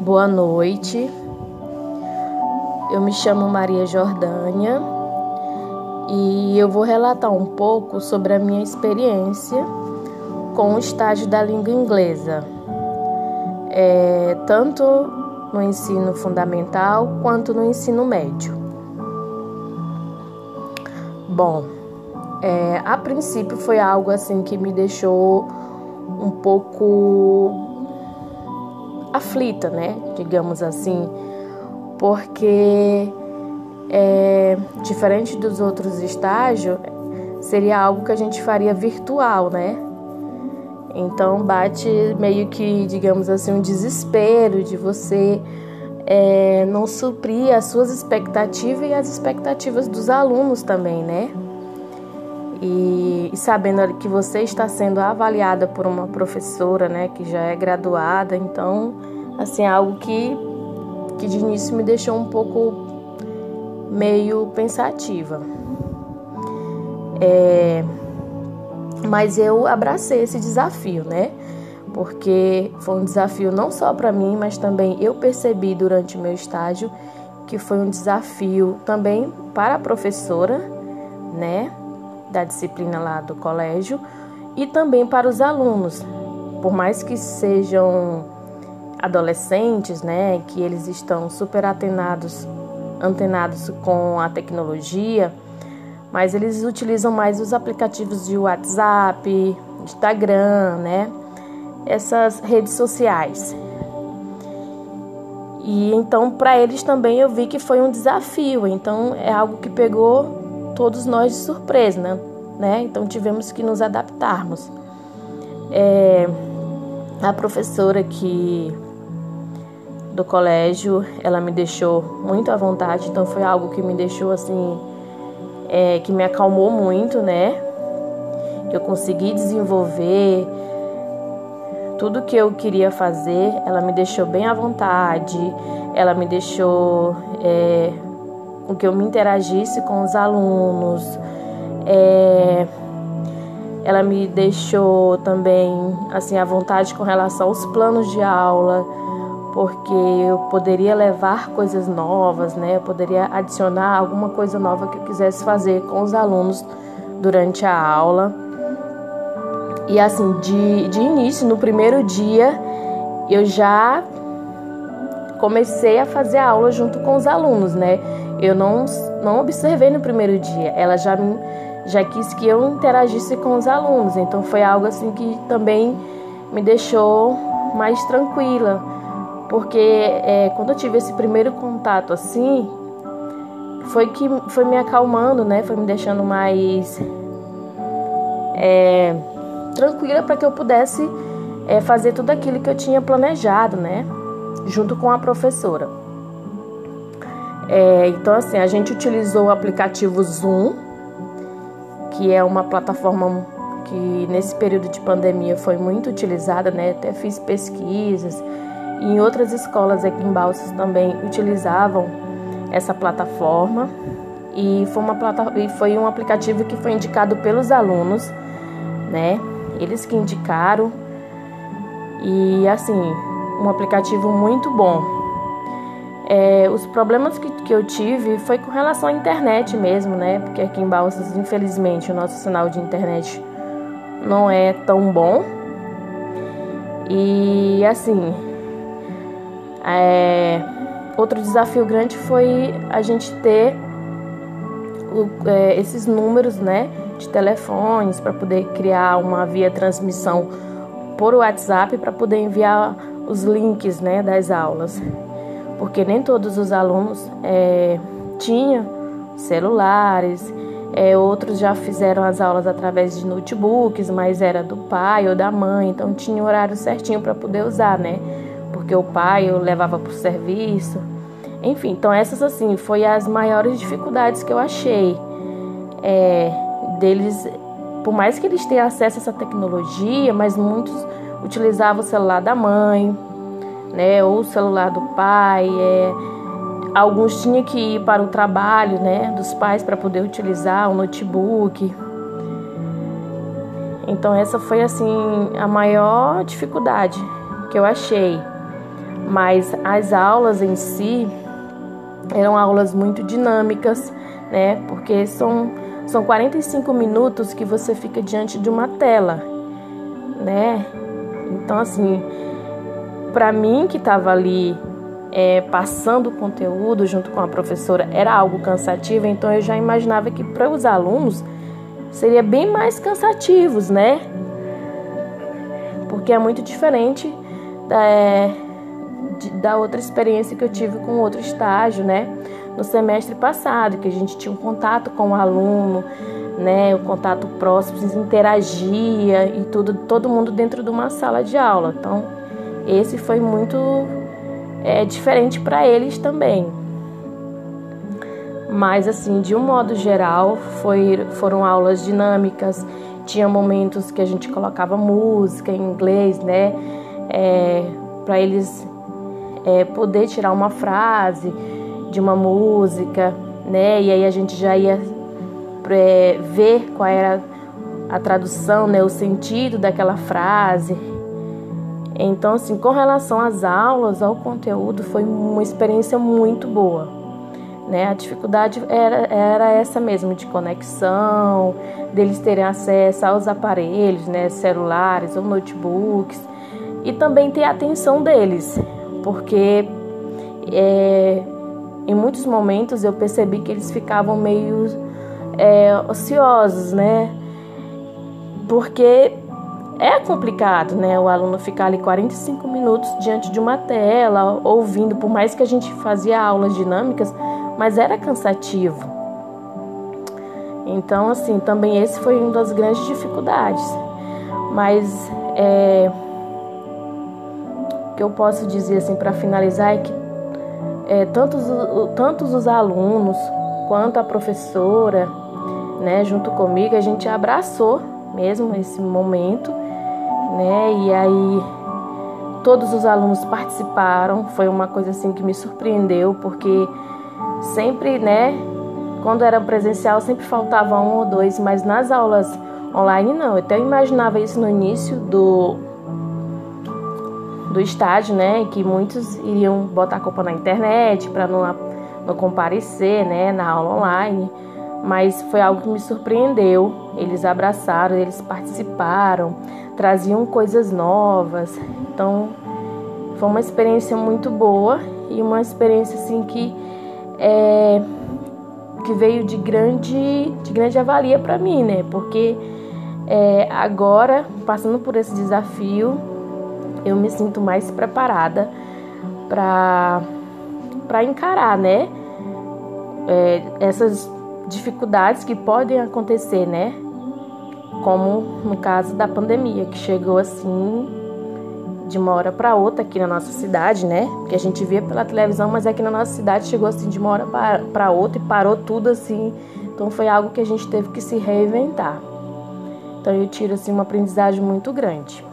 Boa noite. Eu me chamo Maria Jordânia e eu vou relatar um pouco sobre a minha experiência com o estágio da língua inglesa, é, tanto no ensino fundamental quanto no ensino médio. Bom, é, a princípio foi algo assim que me deixou um pouco aflita, né? Digamos assim, porque é, diferente dos outros estágios, seria algo que a gente faria virtual, né? Então bate meio que, digamos assim, um desespero de você é, não suprir as suas expectativas e as expectativas dos alunos também, né? E, e, sabendo que você está sendo avaliada por uma professora, né, que já é graduada, então, assim, é algo que, que de início me deixou um pouco meio pensativa. É, mas eu abracei esse desafio, né? Porque foi um desafio não só para mim, mas também eu percebi durante o meu estágio que foi um desafio também para a professora, né, da disciplina lá do colégio e também para os alunos. Por mais que sejam adolescentes, né, que eles estão super atenados, antenados com a tecnologia, mas eles utilizam mais os aplicativos de WhatsApp, Instagram, né? Essas redes sociais. E então para eles também eu vi que foi um desafio. Então é algo que pegou todos nós de surpresa, né? né? Então tivemos que nos adaptarmos. É, a professora que do colégio, ela me deixou muito à vontade, então foi algo que me deixou assim é, que me acalmou muito, né? Eu consegui desenvolver tudo que eu queria fazer. Ela me deixou bem à vontade, ela me deixou é, que eu me interagisse com os alunos. É, ela me deixou também assim à vontade com relação aos planos de aula porque eu poderia levar coisas novas, né? Eu poderia adicionar alguma coisa nova que eu quisesse fazer com os alunos durante a aula. E assim, de, de início, no primeiro dia, eu já comecei a fazer a aula junto com os alunos, né? Eu não, não observei no primeiro dia, ela já, já quis que eu interagisse com os alunos, então foi algo assim que também me deixou mais tranquila porque é, quando eu tive esse primeiro contato assim, foi que foi me acalmando, né? Foi me deixando mais é, tranquila para que eu pudesse é, fazer tudo aquilo que eu tinha planejado, né? Junto com a professora. É, então, assim, a gente utilizou o aplicativo Zoom, que é uma plataforma que nesse período de pandemia foi muito utilizada, né? Até fiz pesquisas e em outras escolas aqui em Balsas também utilizavam essa plataforma e foi, uma plata e foi um aplicativo que foi indicado pelos alunos, né? Eles que indicaram e assim um aplicativo muito bom. É, os problemas que, que eu tive foi com relação à internet mesmo, né? Porque aqui em Balsas, infelizmente, o nosso sinal de internet não é tão bom. E assim, é, outro desafio grande foi a gente ter o, é, esses números né, de telefones para poder criar uma via transmissão por WhatsApp para poder enviar os links né, das aulas. Porque nem todos os alunos é, tinham celulares, é, outros já fizeram as aulas através de notebooks, mas era do pai ou da mãe, então tinha o horário certinho para poder usar, né? porque o pai eu levava para o serviço. Enfim, então essas assim foi as maiores dificuldades que eu achei é, deles, por mais que eles tenham acesso a essa tecnologia, mas muitos utilizavam o celular da mãe, né, ou o celular do pai. É, alguns tinham que ir para o trabalho, né, dos pais para poder utilizar o notebook. Então essa foi assim a maior dificuldade que eu achei. Mas as aulas em si eram aulas muito dinâmicas, né? Porque são, são 45 minutos que você fica diante de uma tela, né? Então, assim, para mim que estava ali é, passando o conteúdo junto com a professora era algo cansativo, então eu já imaginava que para os alunos seria bem mais cansativos, né? Porque é muito diferente da, é, de, da outra experiência que eu tive com outro estágio, né? No semestre passado, que a gente tinha um contato com o aluno, né? O contato próximo, interagia e tudo, todo mundo dentro de uma sala de aula. Então, esse foi muito é, diferente para eles também. Mas assim, de um modo geral, foi, foram aulas dinâmicas. Tinha momentos que a gente colocava música em inglês, né? É, para eles é, poder tirar uma frase de uma música, né? E aí a gente já ia é, ver qual era a tradução, né? O sentido daquela frase. Então, assim, com relação às aulas, ao conteúdo, foi uma experiência muito boa. Né? A dificuldade era, era essa mesmo, de conexão, deles terem acesso aos aparelhos, né? celulares ou notebooks, e também ter a atenção deles, porque é, em muitos momentos eu percebi que eles ficavam meio é, ociosos, né? Porque é complicado, né? O aluno ficar ali 45 minutos diante de uma tela, ouvindo, por mais que a gente fazia aulas dinâmicas, mas era cansativo. Então, assim, também esse foi uma das grandes dificuldades. Mas é, o que eu posso dizer assim para finalizar é que é, tantos, tantos os alunos quanto a professora, né, junto comigo, a gente abraçou mesmo esse momento né? E aí todos os alunos participaram, foi uma coisa assim que me surpreendeu, porque sempre, né, quando era presencial sempre faltava um ou dois, mas nas aulas online não. Eu até imaginava isso no início do do estágio, né, que muitos iriam botar a culpa na internet para não, não comparecer, né, na aula online mas foi algo que me surpreendeu. Eles abraçaram, eles participaram, traziam coisas novas. Então, foi uma experiência muito boa e uma experiência assim que é, que veio de grande de grande avalia para mim, né? Porque é, agora, passando por esse desafio, eu me sinto mais preparada para para encarar, né? É, essas dificuldades que podem acontecer, né? Como no caso da pandemia, que chegou assim de uma hora para outra aqui na nossa cidade, né? Que a gente via pela televisão, mas aqui na nossa cidade chegou assim de uma hora para outra e parou tudo assim. Então foi algo que a gente teve que se reinventar. Então eu tiro assim uma aprendizagem muito grande.